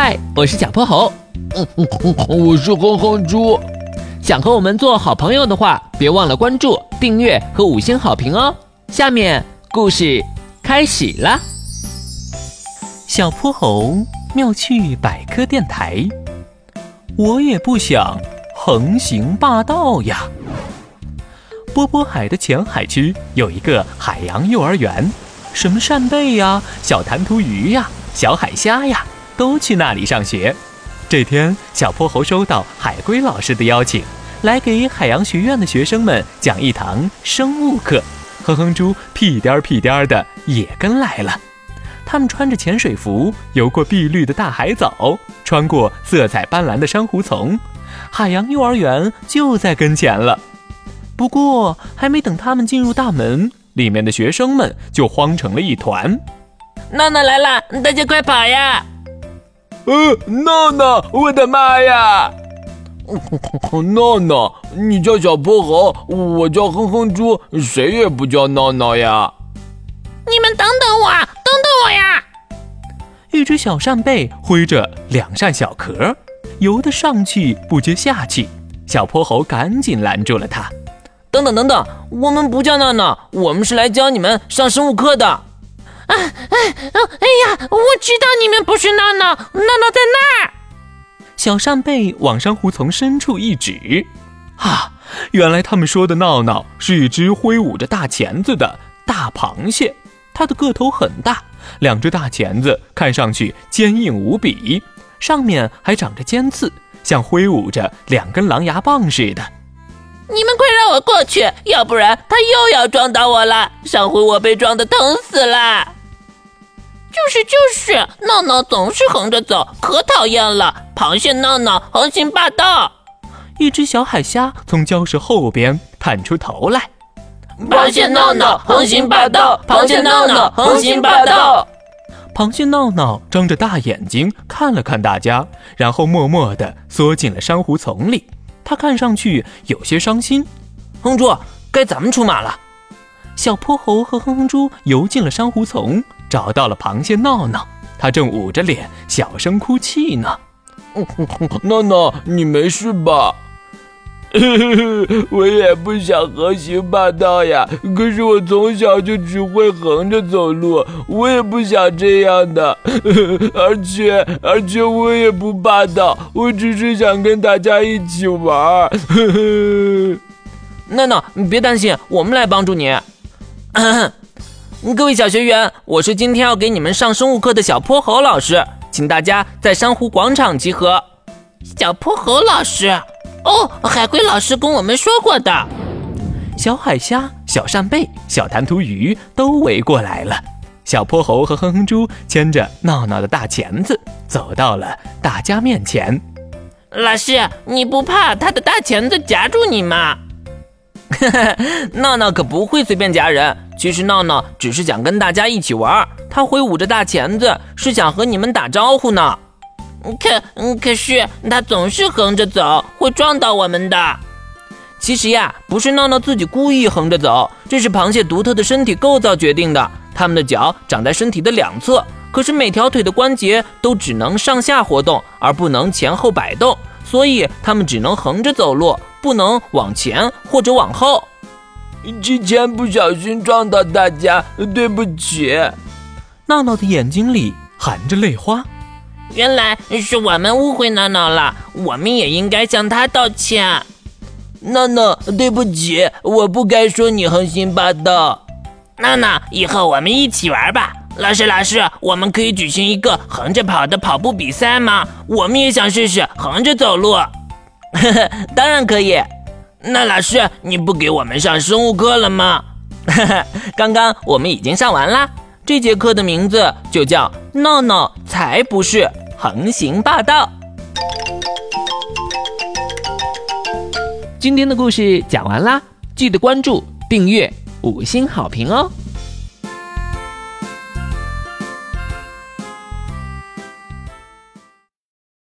嗨，我是小泼猴。嗯嗯嗯，我是哼哼猪。想和我们做好朋友的话，别忘了关注、订阅和五星好评哦。下面故事开始了。小泼猴妙趣百科电台，我也不想横行霸道呀。波波海的浅海区有一个海洋幼儿园，什么扇贝呀、小弹涂鱼呀、小海虾呀，都去那里上学。这天，小泼猴收到海龟老师的邀请，来给海洋学院的学生们讲一堂生物课。哼哼猪屁颠儿屁颠儿的也跟来了。他们穿着潜水服，游过碧绿的大海藻，穿过色彩斑斓的珊瑚丛，海洋幼儿园就在跟前了。不过，还没等他们进入大门，里面的学生们就慌成了一团。闹闹来了，大家快跑呀！呃，闹闹，我的妈呀！闹闹，你叫小泼猴，我叫哼哼猪，谁也不叫闹闹呀！你们等等我，等等我呀！一只小扇贝挥着两扇小壳，游得上气不接下气。小泼猴赶紧拦住了他：“等等等等，我们不叫闹闹，我们是来教你们上生物课的。”啊哎哦哎呀！我知道你们不是闹闹，闹闹在那儿。小扇贝往珊瑚丛深处一指，啊，原来他们说的闹闹是一只挥舞着大钳子的大螃蟹。它的个头很大，两只大钳子看上去坚硬无比，上面还长着尖刺，像挥舞着两根狼牙棒似的。你们快让我过去，要不然它又要撞到我了。上回我被撞得疼死了。就是就是，闹闹总是横着走，可讨厌了。螃蟹闹闹横行霸道。一只小海虾从礁石后边探出头来。螃蟹闹闹横行霸道，螃蟹闹闹横行霸道。螃蟹闹闹睁着大眼睛看了看大家，然后默默地缩进了珊瑚丛里。他看上去有些伤心。哼猪，该咱们出马了。小泼猴和哼哼猪游进了珊瑚丛。找到了螃蟹闹闹，他正捂着脸小声哭泣呢。闹闹，你没事吧？我也不想横行霸道呀，可是我从小就只会横着走路，我也不想这样的。而且，而且我也不霸道，我只是想跟大家一起玩。闹闹，你别担心，我们来帮助你。各位小学员，我是今天要给你们上生物课的小泼猴老师，请大家在珊瑚广场集合。小泼猴老师，哦，海龟老师跟我们说过的。小海虾、小扇贝、小弹涂鱼都围过来了。小泼猴和哼哼猪牵着闹闹的大钳子，走到了大家面前。老师，你不怕他的大钳子夹住你吗？闹闹可不会随便夹人。其实闹闹只是想跟大家一起玩，他挥舞着大钳子，是想和你们打招呼呢。可可是他总是横着走，会撞到我们的。其实呀，不是闹闹自己故意横着走，这是螃蟹独特的身体构造决定的。它们的脚长在身体的两侧，可是每条腿的关节都只能上下活动，而不能前后摆动，所以它们只能横着走路，不能往前或者往后。之前不小心撞到大家，对不起。闹闹的眼睛里含着泪花。原来是我们误会闹闹了，我们也应该向他道歉。闹闹，对不起，我不该说你横行霸道。闹闹，以后我们一起玩吧。老师，老师，我们可以举行一个横着跑的跑步比赛吗？我们也想试试横着走路。呵呵，当然可以。那老师，你不给我们上生物课了吗？刚刚我们已经上完啦。这节课的名字就叫“闹闹才不是横行霸道”。今天的故事讲完啦，记得关注、订阅、五星好评哦。